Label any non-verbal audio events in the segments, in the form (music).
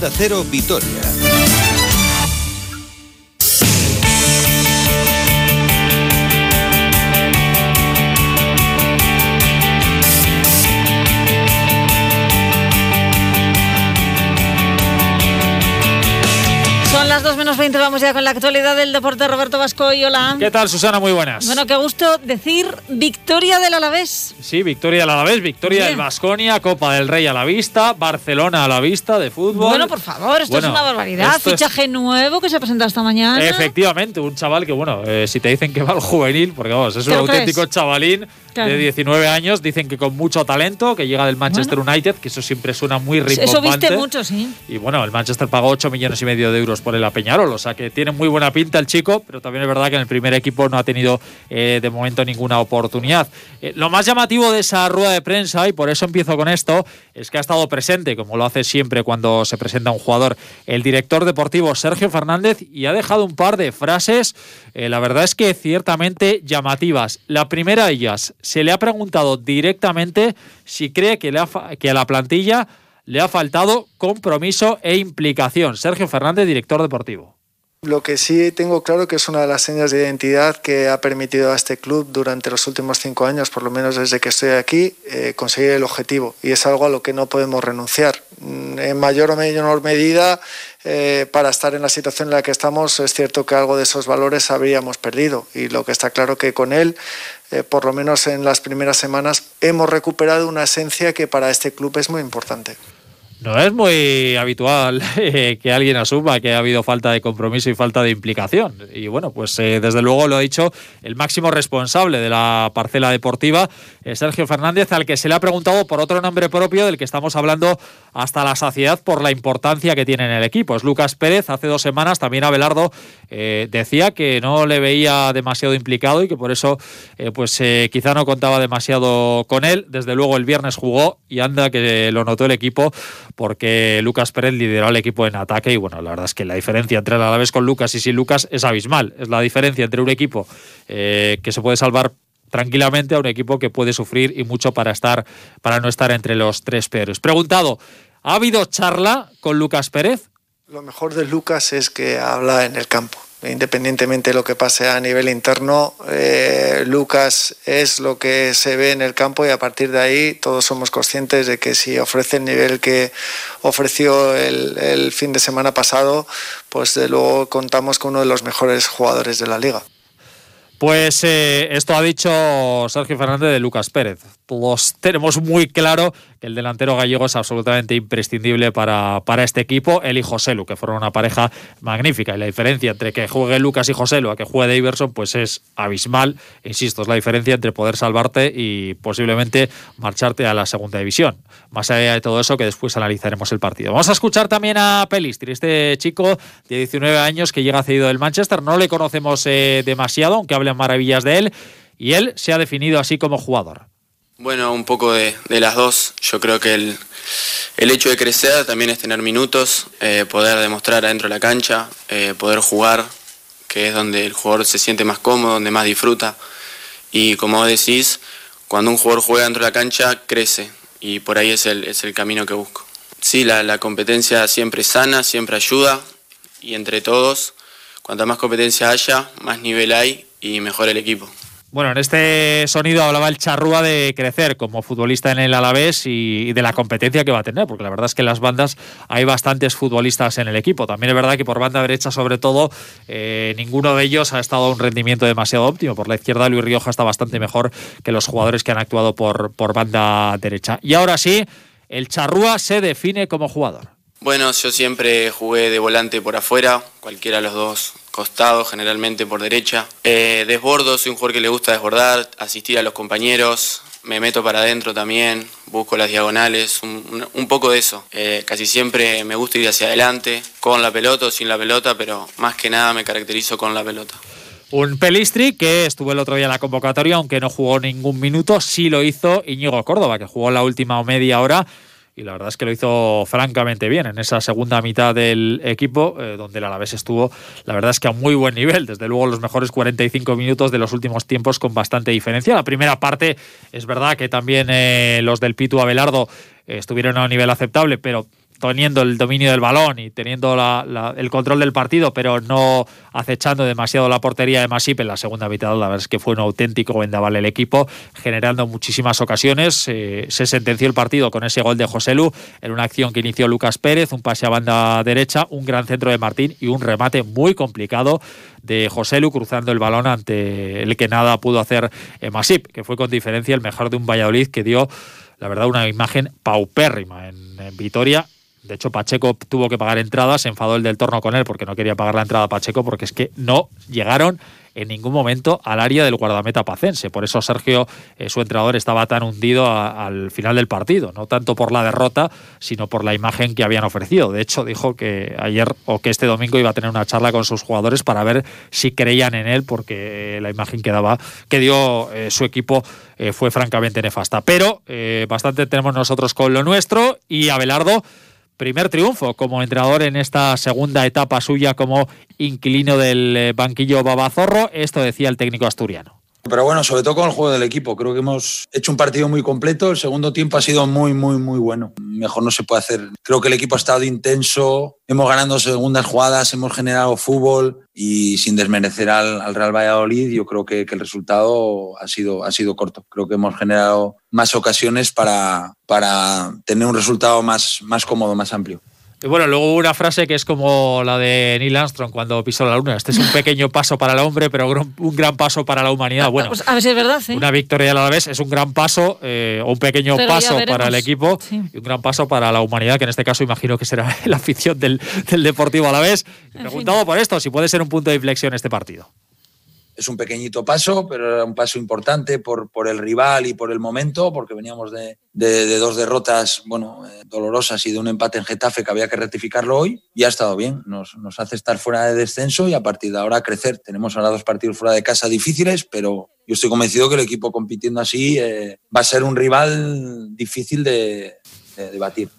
Onda Cero Vitoria. Menos 20, vamos ya con la actualidad del deporte. Roberto Vasco y hola. ¿Qué tal, Susana? Muy buenas. Bueno, qué gusto decir victoria del Alavés. Sí, victoria del Alavés, victoria del Vasconia, Copa del Rey a la vista, Barcelona a la vista de fútbol. Bueno, por favor, esto es una barbaridad. es- Fichaje nuevo que se ha presentado esta mañana. Efectivamente, un chaval que, bueno, eh, si te dicen que va al juvenil, porque vamos, es ¿Te un auténtico crees? chavalín Claro. de 19 años, dicen que con mucho talento, que llega del Manchester United, que eso siempre suena muy rimbombante. Eso viste mucho, sí. Y bueno, el Manchester pagó 8 millones y medio de euros por el a Peñarol, o sea que tiene muy buena pinta el chico, pero también es verdad que en el primer equipo no ha tenido eh, de momento ninguna oportunidad. Eh, lo más llamativo de esa rueda de prensa, y por eso empiezo con esto, es que ha estado presente, como lo hace siempre cuando se presenta un jugador, el director deportivo Sergio Fernández y ha dejado un par de frases, eh, la verdad es que ciertamente llamativas. La primera de ellas, se le ha preguntado directamente si cree que, le ha que a la plantilla le ha faltado compromiso e implicación. Sergio Fernández, director deportivo. Lo que sí tengo claro que es una de las señas de identidad que ha permitido a este club durante los últimos cinco años, por lo menos desde que estoy aquí, eh, conseguir el objetivo. Y es algo a lo que no podemos renunciar. Mm, En mayor o menor medida, eh, para estar en la situación en la que estamos, es cierto que algo de esos valores habríamos perdido. Y lo que está claro que con él, eh, por lo menos en las primeras semanas, hemos recuperado una esencia que para este club es muy importante. No es muy habitual (laughs) eh, que alguien asuma que ha habido falta de compromiso y falta de implicación. Y bueno, pues eh, desde luego lo ha dicho el máximo responsable de la parcela deportiva, eh, Sergio Fernández, al que se le ha preguntado por otro nombre propio del que estamos hablando hasta la saciedad por la importancia que tiene en el equipo. Es Lucas Pérez. Hace dos semanas también Abelardo decía que no le veía demasiado implicado y que por eso pues quizá no contaba demasiado con él. Desde luego el viernes jugó y anda que lo notó el equipo porque Lucas Pérez lideró al equipo en ataque y bueno, la verdad es que la diferencia entre el Alavés con Lucas y sin Lucas es abismal. Es la diferencia entre un equipo eh, que se puede salvar tranquilamente a un equipo que puede sufrir y mucho para estar para no estar entre los tres peores. Preguntado, ¿ha habido charla con Lucas Pérez? Lo mejor de Lucas es que habla en el campo. Independientemente de lo que pase a nivel interno, eh, Lucas es lo que se ve en el campo y a partir de ahí todos somos conscientes de que si ofrece el nivel que ofreció el, fin de semana pasado, pues de luego contamos con uno de los mejores jugadores de la liga. Pues eh, esto ha dicho Sergio Fernández de Lucas Pérez. Todos tenemos muy claro que el delantero gallego es absolutamente imprescindible para, para este equipo. Él y Joselu, que fueron una pareja magnífica. Y la diferencia entre que juegue Lucas y Joselu a que juegue Daverson, pues es abismal. Insisto, es la diferencia entre poder salvarte y posiblemente marcharte a la segunda división. Más allá de todo eso, que después analizaremos el partido. Vamos a escuchar también a Pelistri, este chico de 19 años que llega cedido del Manchester. No le conocemos eh, demasiado, aunque hablen maravillas de él. Y él se ha definido así como jugador. Bueno, un poco de, las dos. Yo creo que el, el hecho de crecer también es tener minutos, eh, poder demostrar adentro de la cancha, eh, poder jugar, que es donde el jugador se siente más cómodo, donde más disfruta. Y como decís, cuando un jugador juega dentro de la cancha, crece. Y por ahí es el, es el camino que busco. Sí, la, la competencia siempre es sana, siempre ayuda. Y entre todos, cuanta más competencia haya, más nivel hay y mejor el equipo. Bueno, en este sonido hablaba el Charrúa de crecer como futbolista en el Alavés y, de la competencia que va a tener, porque la verdad es que en las bandas hay bastantes futbolistas en el equipo. También es verdad que por banda derecha, sobre todo, eh, ninguno de ellos ha estado a un rendimiento demasiado óptimo. Por la izquierda, Luis Rioja está bastante mejor que los jugadores que han actuado por, por banda derecha. Y ahora sí, el Charrúa se define como jugador. Bueno, yo siempre jugué de volante por afuera, cualquiera de los dos costados, generalmente por derecha. Eh, desbordo, soy un jugador que le gusta desbordar, asistir a los compañeros, me meto para adentro también, busco las diagonales, un, poco de eso. Eh, casi siempre me gusta ir hacia adelante, con la pelota o sin la pelota, pero más que nada me caracterizo con la pelota. Un Pelistri que estuvo el otro día en la convocatoria, aunque no jugó ningún minuto, sí lo hizo Íñigo Córdoba, que jugó la última media hora y la verdad es que lo hizo francamente bien en esa segunda mitad del equipo, eh, donde el Alavés estuvo, la verdad es que a muy buen nivel, desde luego los mejores 45 minutos de los últimos tiempos con bastante diferencia. La primera parte es verdad que también eh, los del Pitu Abelardo eh, estuvieron a un nivel aceptable, pero teniendo el dominio del balón y teniendo el control del partido, pero no acechando demasiado la portería de Masip en la segunda mitad. La verdad es que fue un auténtico vendaval el equipo, generando muchísimas ocasiones. Eh, se sentenció el partido con ese gol de José Lu en una acción que inició Lucas Pérez, un pase a banda derecha, un gran centro de Martín y un remate muy complicado de José Lu cruzando el balón ante el que nada pudo hacer eh, Masip, que fue con diferencia el mejor de un Valladolid que dio, la verdad, una imagen paupérrima en, en Vitoria de hecho, Pacheco tuvo que pagar entradas, se enfadó el del torno con él porque no quería pagar la entrada a Pacheco porque es que no llegaron en ningún momento al área del guardameta pacense. Por eso Sergio, eh, su entrenador, estaba tan hundido al final del partido, no tanto por la derrota, sino por la imagen que habían ofrecido. De hecho, dijo que ayer o que este domingo iba a tener una charla con sus jugadores para ver si creían en él, porque la imagen que daba, que dio eh, su equipo eh, fue francamente nefasta. Pero bastante tenemos nosotros con lo nuestro y Abelardo primer triunfo como entrenador en esta segunda etapa suya como inquilino del eh, banquillo Babazorro. Esto decía el técnico asturiano. Pero bueno, sobre todo con el juego del equipo. Creo que hemos hecho un partido muy completo. El segundo tiempo ha sido muy, muy, muy bueno. Mejor no se puede hacer. Creo que el equipo ha estado intenso. Hemos ganado segundas jugadas, hemos generado fútbol y sin desmerecer al, Real Valladolid, yo creo que, el resultado ha sido, ha sido corto. Creo que hemos generado más ocasiones para, para tener un resultado más, más cómodo, más amplio. Y bueno, luego hubo una frase que es como la de Neil Armstrong cuando pisó la luna. Este es un pequeño paso para el hombre, pero un gran paso para la humanidad. Ah, bueno, pues a ver si es verdad. Una victoria a la vez es un gran paso, eh, o un pequeño paso para el equipo y un gran paso para la humanidad, que en este caso imagino que será (laughs) la afición del, Deportivo a la vez. Preguntado por esto, si puede ser un punto de inflexión este partido es un pequeñito paso, pero era un paso importante por, por el rival y por el momento, porque veníamos de, de, dos derrotas bueno, eh, dolorosas y de un empate en Getafe que había que rectificarlo hoy. Y ha estado bien, nos, nos, hace estar fuera de descenso y a partir de ahora crecer. Tenemos ahora dos partidos fuera de casa difíciles, pero yo estoy convencido que el equipo compitiendo así eh, va a ser un rival difícil de, de, de batir.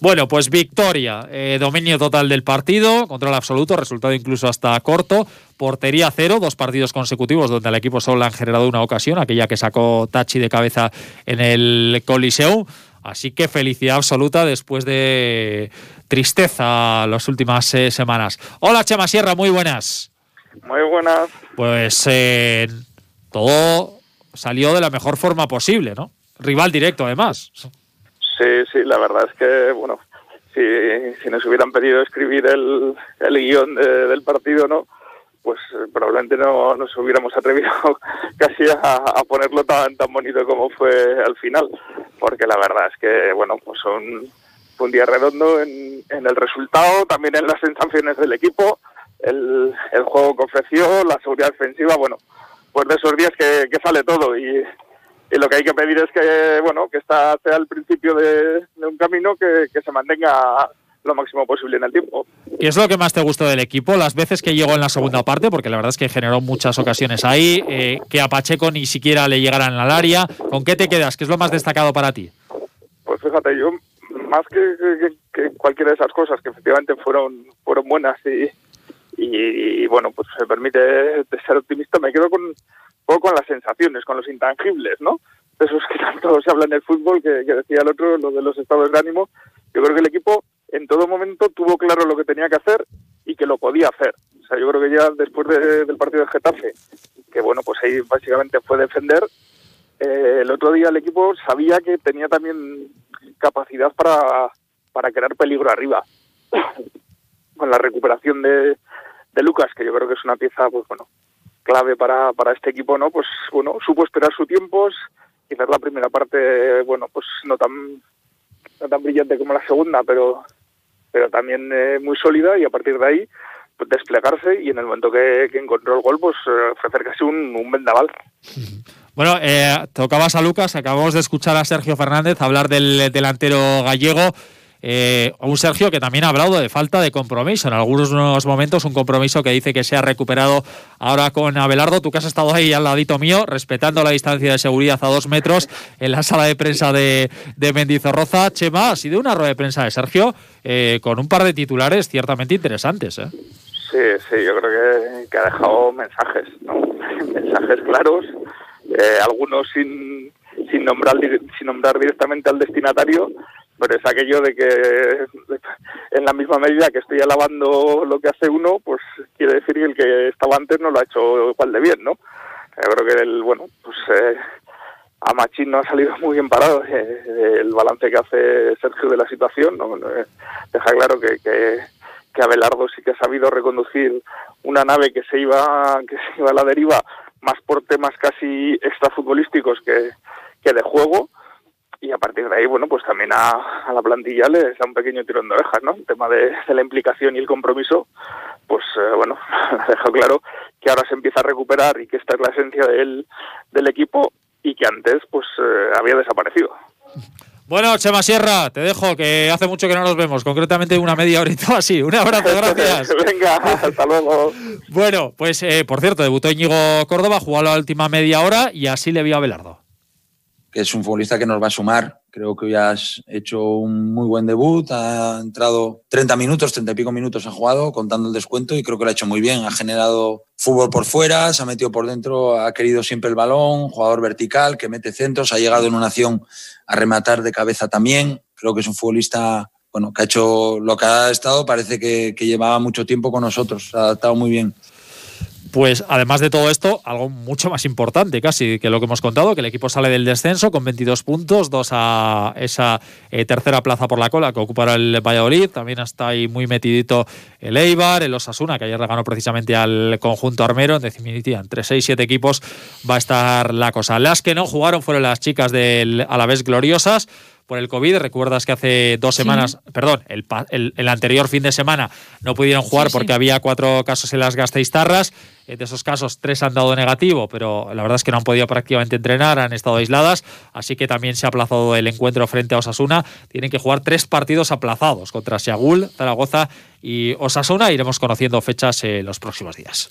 Bueno, pues victoria, eh, dominio total del partido, control absoluto, resultado incluso hasta corto, portería cero, dos partidos consecutivos donde al equipo solo le han generado una ocasión, aquella que sacó Tachi de cabeza en el Coliseo. Así que felicidad absoluta después de tristeza las últimas eh, semanas. Hola Chema Sierra, muy buenas. Muy buenas. Pues eh, todo salió de la mejor forma posible, ¿no? Rival directo además. Sí, sí, la verdad es que, bueno, si, si nos hubieran pedido escribir el, el guion del partido, ¿no? Pues eh, probablemente no nos hubiéramos atrevido (laughs) casi a, ponerlo tan, tan bonito como fue al final, porque la verdad es que, bueno, pues fue un día redondo en, en el resultado, también en las sensaciones del equipo, el, el juego que ofreció, la seguridad defensiva, bueno, pues de esos días que sale todo y y lo que hay que pedir es que bueno que esta sea el principio de, un camino que, se mantenga lo máximo posible en el tiempo. ¿Y es lo que más te gustó del equipo? Las veces que llegó en la segunda parte, porque la verdad es que generó muchas ocasiones ahí, eh, que a Pacheco ni siquiera le llegaran al área. ¿Con qué te quedas? ¿Qué es lo más destacado para ti? Pues fíjate, yo más que, cualquiera de esas cosas que efectivamente fueron, fueron buenas y, y, bueno, pues se permite ser optimista, me quedo con, poco con las sensaciones, con los intangibles, ¿no? Esos que tanto se habla en el fútbol, que, decía el otro, lo de los estados de ánimo. Yo creo que el equipo en todo momento tuvo claro lo que tenía que hacer y que lo podía hacer. O sea, yo creo que ya después del partido de Getafe, que bueno, pues ahí básicamente fue defender, eh, el otro día el equipo sabía que tenía también capacidad para, para crear peligro arriba. (laughs) Con la recuperación de Lucas, que yo creo que es una pieza, pues bueno, clave para, para este equipo, ¿no? Pues bueno, supo esperar su tiempo, quizás la primera parte, bueno, pues no tan, no tan brillante como la segunda, pero, pero también eh, muy sólida y a partir de ahí pues, desplegarse y en el momento que, encontró el gol, pues eh, ofrecer casi un, un vendaval. (laughs) Bueno, eh, tocabas a Lucas, acabamos de escuchar a Sergio Fernández hablar del delantero gallego. Eh, un Sergio que también ha hablado de falta de compromiso en algunos momentos, un compromiso que dice que se ha recuperado ahora con Abelardo. Tú que has estado ahí al ladito mío, respetando la distancia de seguridad a dos metros en la sala de prensa de, de Mendizorroza. Chema, ha sido una rueda de prensa de Sergio eh, con un par de titulares ciertamente interesantes. ¿eh? Sí, sí, yo creo que, ha dejado mensajes, (laughs) mensajes claros, eh, algunos sin, sin, nombrar, sin nombrar directamente al destinatario pero es aquello de que en la misma medida que estoy alabando lo que hace uno, pues quiere decir que el que estaba antes no lo ha hecho igual de bien, ¿no? Yo creo que el, bueno, pues eh, a Machín no ha salido muy bien parado eh, el balance que hace Sergio de la situación, ¿no? Eh, deja claro que, que, que Abelardo sí que ha sabido reconducir una nave que se iba, que se iba a la deriva más por temas casi extrafutbolísticos que, que de juego y a partir de ahí, bueno, pues también a, la plantilla le da un pequeño tirón de orejas, ¿no? El tema de, la implicación y el compromiso, pues eh, bueno, (laughs) ha dejado claro que ahora se empieza a recuperar y que esta es la esencia del, del equipo y que antes pues eh, había desaparecido. Bueno, Chema Sierra, te dejo, que hace mucho que no nos vemos, concretamente una media horita así. Un abrazo, (laughs) gracias. (laughs) Venga, hasta luego. bueno, pues eh, por cierto, debutó Íñigo Córdoba, jugó la última media hora y así le vio a Belardo que es un futbolista que nos va a sumar. Creo que hoy has hecho un muy buen debut, ha entrado 30 minutos, 30 y pico minutos ha jugado, contando el descuento, y creo que lo ha hecho muy bien. Ha generado fútbol por fuera, se ha metido por dentro, ha querido siempre el balón, jugador vertical, que mete centros, ha llegado en una acción a rematar de cabeza también. Creo que es un futbolista bueno, que ha hecho lo que ha estado, parece que, que llevaba mucho tiempo con nosotros, ha adaptado muy bien. Pues además de todo esto, algo mucho más importante casi que lo que hemos contado, que el equipo sale del descenso con 22 puntos, dos a esa eh, tercera plaza por la cola que ocupará el Valladolid, también está ahí muy metidito el Eibar, el Osasuna, que ayer ganó precisamente al conjunto armero, en definitiva, entre 6 y 7 equipos va a estar la cosa. Las que no jugaron fueron las chicas del Alavés Gloriosas, por el COVID. Recuerdas que hace dos semanas, perdón, el, el, anterior fin de semana no pudieron jugar porque había cuatro casos en las Gasteiztarras. Eh, de esos casos, tres han dado negativo, pero la verdad es que no han podido prácticamente entrenar, han estado aisladas, así que también se ha aplazado el encuentro frente a Osasuna. Tienen que jugar tres partidos aplazados contra Seagul, Zaragoza y Osasuna. Iremos conociendo fechas en los próximos días.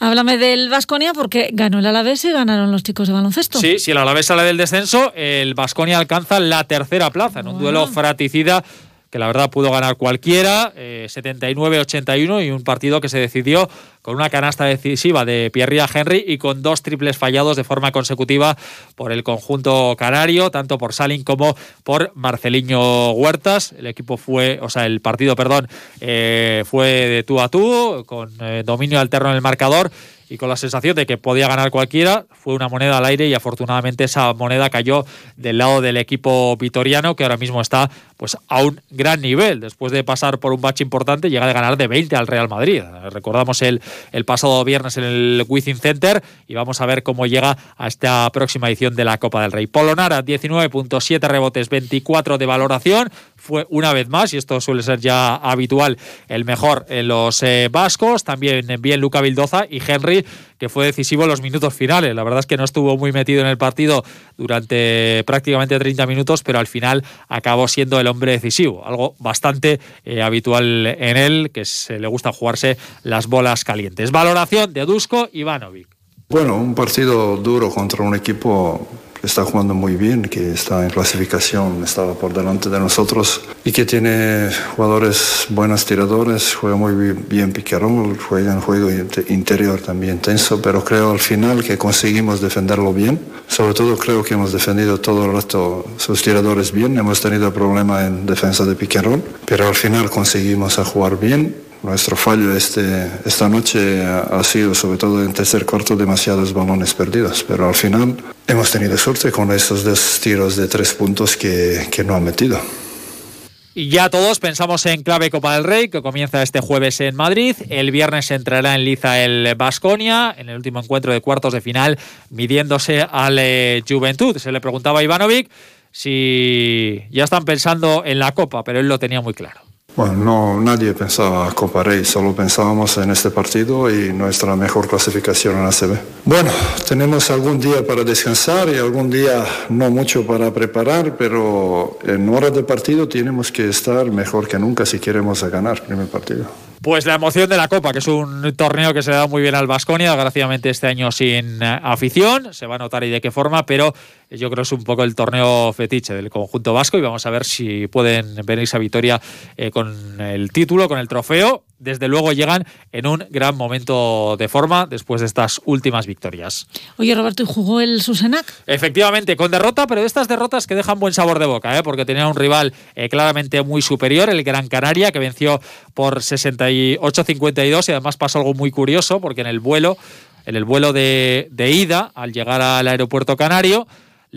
Háblame del Vasconia porque ganó el Alavés y ganaron los chicos de baloncesto. Sí, si el Alavés sale del descenso, el Vasconia alcanza la tercera plaza en un duelo fraticida que la verdad pudo ganar cualquiera, 79-81 eh, y un partido que se decidió con una canasta decisiva de Pierre Henry y con dos triples fallados de forma consecutiva por el conjunto canario, tanto por Salin como por Marceliño Huertas. El equipo fue, o sea, el partido, perdón, eh, fue de tú a tú, con eh, dominio alterno en el marcador y con la sensación de que podía ganar cualquiera, fue una moneda al aire y afortunadamente esa moneda cayó del lado del equipo vitoriano que ahora mismo está pues a un gran nivel. Después de pasar por un bache importante, llega a ganar de 20 al Real Madrid. Recordamos el, el pasado viernes en el Wizzing Center y vamos a ver cómo llega a esta próxima edición de la Copa del Rey. Polonara, 19.7 rebotes, 24 de valoración fue una vez más, y esto suele ser ya habitual, el mejor en los eh, vascos. También bien Luca Vildoza y Henry, que fue decisivo en los minutos finales. La verdad es que no estuvo muy metido en el partido durante prácticamente 30 minutos, pero al final acabó siendo el hombre decisivo. Algo bastante eh, habitual en él, que se le gusta jugarse las bolas calientes. Valoración de Dusko Ivanovic. Bueno, un partido duro contra un equipo está jugando muy bien, que está en clasificación, estaba por delante de nosotros y que tiene jugadores buenos tiradores, juega muy bien piquerón, juega en juego interior también tenso, pero creo al final que conseguimos defenderlo bien. Sobre todo creo que hemos defendido todo el resto, sus tiradores bien, hemos tenido problema en defensa de piquerón, pero al final conseguimos jugar bien nuestro fallo este, esta noche ha sido, sobre todo en tercer cuarto, demasiados balones perdidos, pero al final hemos tenido suerte con esos dos tiros de tres puntos que, que no han metido. Y ya todos pensamos en clave Copa del Rey, que comienza este jueves en Madrid. El viernes entrará en liza el Basconia, en el último encuentro de cuartos de final, midiéndose al eh, Juventud. Se le preguntaba a Ivanovic si ya están pensando en la Copa, pero él lo tenía muy claro. Bueno, no, nadie pensaba Copa Rey, solo pensábamos en este partido y nuestra mejor clasificación en ACB. Bueno, tenemos algún día para descansar y algún día no mucho para preparar, pero en hora de partido tenemos que estar mejor que nunca si queremos ganar el primer partido. Pues la emoción de la Copa, que es un torneo que se da muy bien al Vasconia, desgraciadamente este año sin eh, afición, se va a notar y de qué forma, pero yo creo que es un poco el torneo fetiche del conjunto vasco y vamos a ver si pueden venirse a Vitoria eh, con el título, con el trofeo. Desde luego llegan en un gran momento de forma después de estas últimas victorias. Oye, Roberto, ¿y jugó el Susenac? Efectivamente, con derrota, pero de estas derrotas que dejan buen sabor de boca, ¿eh? porque tenía un rival eh, claramente muy superior, el Gran Canaria, que venció por 68-52 y además pasó algo muy curioso, porque en el vuelo, en el vuelo de ida, al llegar al aeropuerto canario,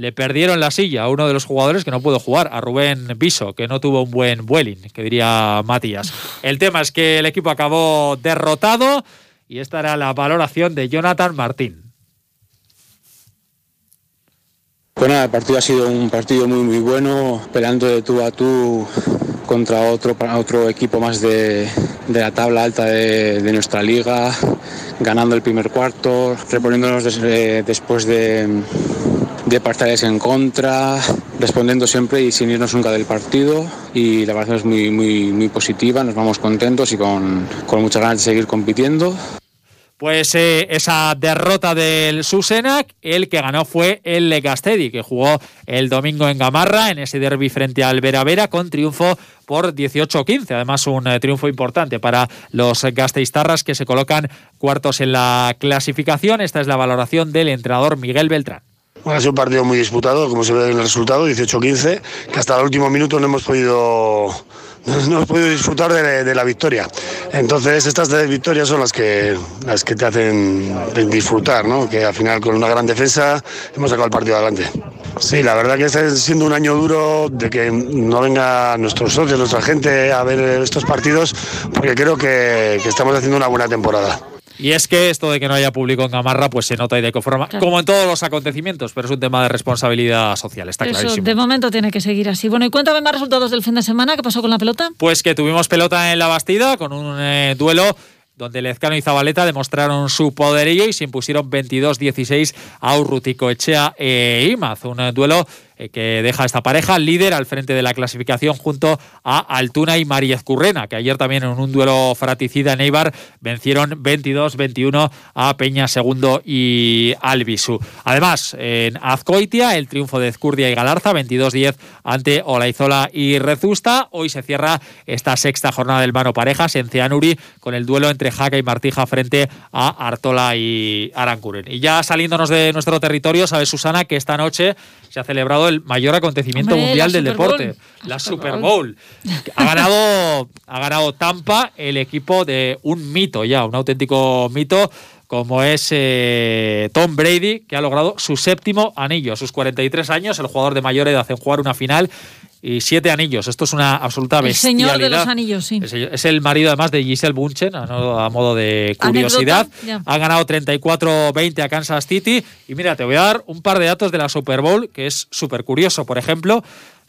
le perdieron la silla a uno de los jugadores que no pudo jugar, a Rubén Viso, que no tuvo un buen vueling, que diría Matías. El tema es que el equipo acabó derrotado y esta era la valoración de Jonathan Martín. Bueno, el partido ha sido un partido muy muy bueno, peleando de tú a tú contra otro, otro equipo más de, la tabla alta de, nuestra liga, ganando el primer cuarto, reponiéndonos después de, de parciales en contra, respondiendo siempre y sin irnos nunca del partido. Y la verdad es muy, muy, muy positiva, nos vamos contentos y con, con muchas ganas de seguir compitiendo. Pues eh, esa derrota del Susenac, el que ganó fue el Legastedi, que jugó el domingo en Gamarra, en ese derby frente al Vera Vera, con triunfo por 18-15. Además, un eh, triunfo importante para los gasteiztarras que se colocan cuartos en la clasificación. Esta es la valoración del entrenador Miguel Beltrán. Bueno, ha sido un partido muy disputado, como se ve en el resultado, 18-15, que hasta el último minuto no hemos podido no hemos podido disfrutar de, la victoria. Entonces estas victorias son las que, las que te hacen disfrutar, ¿no? que al final con una gran defensa hemos sacado el partido adelante. Sí, la verdad que está siendo un año duro de que no venga nuestros socios, nuestra gente a ver estos partidos, porque creo que estamos haciendo una buena temporada. Y es que esto de que no haya público en Gamarra, pues se nota y de qué forma, como en todos los acontecimientos, pero es un tema de responsabilidad social, está Eso, clarísimo. De momento tiene que seguir así. Bueno, y cuéntame más resultados del fin de semana, ¿qué pasó con la pelota? Pues que tuvimos pelota en la Bastida con un eh, duelo donde Lezcano y Zabaleta demostraron su poderío y se impusieron 22-16 a Urrutico Echea e Imaz. Un eh, duelo que deja esta pareja líder al frente de la clasificación junto a Altuna y Mariez Currena, que ayer también en un duelo fraticida en Eibar vencieron 22-21 a Peña Segundo y Albisu. Además, en Azcoitia, el triunfo de Ezcurdia y Galarza, 22-10 ante Olaizola y Rezusta. Hoy se cierra esta sexta jornada del mano parejas en Ceanuri con el duelo entre Jaca y Martija frente a Artola y Arancuren. Y ya saliéndonos de nuestro territorio, sabe Susana que esta noche se ha celebrado el mayor acontecimiento mundial del deporte, la Super Bowl. (laughs) Ha ganado, ha ganado Tampa, el equipo de un mito ya, un auténtico mito como es eh, Tom Brady, que ha logrado su séptimo anillo a sus 43 años, el jugador de mayor edad en jugar una final y siete anillos. Esto es una absoluta bestialidad. El señor de los anillos, sí. Es, el marido además de Giselle Bunchen, a, modo de curiosidad. Ha ganado 34-20 a Kansas City. Y mira, te voy a dar un par de datos de la Super Bowl, que es súper curioso. Por ejemplo,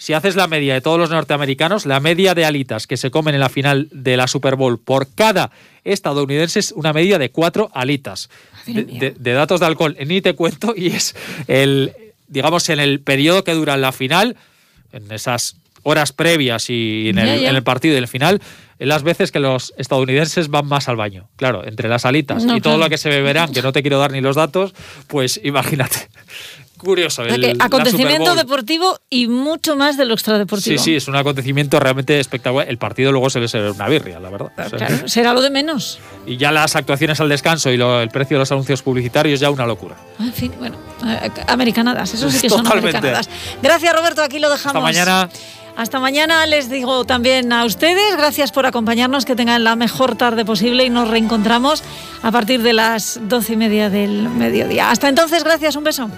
si haces la media de todos los norteamericanos, la media de alitas que se comen en la final de la Super Bowl por cada estadounidense es una media de cuatro alitas. De, datos de alcohol, ni te cuento, y es el, digamos, en el periodo que dura la final en esas horas previas y en el, partido y en el final, en las veces que los estadounidenses van más al baño. Claro, entre las alitas y todo lo que se beberán, que no te quiero dar ni los datos, pues imagínate curioso. El, acontecimiento deportivo y mucho más de lo extradeportivo. Sí, sí, es un acontecimiento realmente espectacular. El partido luego suele ser una birria, la verdad. será lo de menos. Y ya las actuaciones al descanso y el precio de los anuncios publicitarios ya una locura. En fin, bueno, eh, americanadas, eso sí que son americanadas. Gracias, Roberto, aquí lo dejamos. Hasta mañana. Hasta mañana les digo también a ustedes, gracias por acompañarnos, que tengan la mejor tarde posible y nos reencontramos a partir de las doce y media del mediodía. Hasta entonces, gracias, un beso.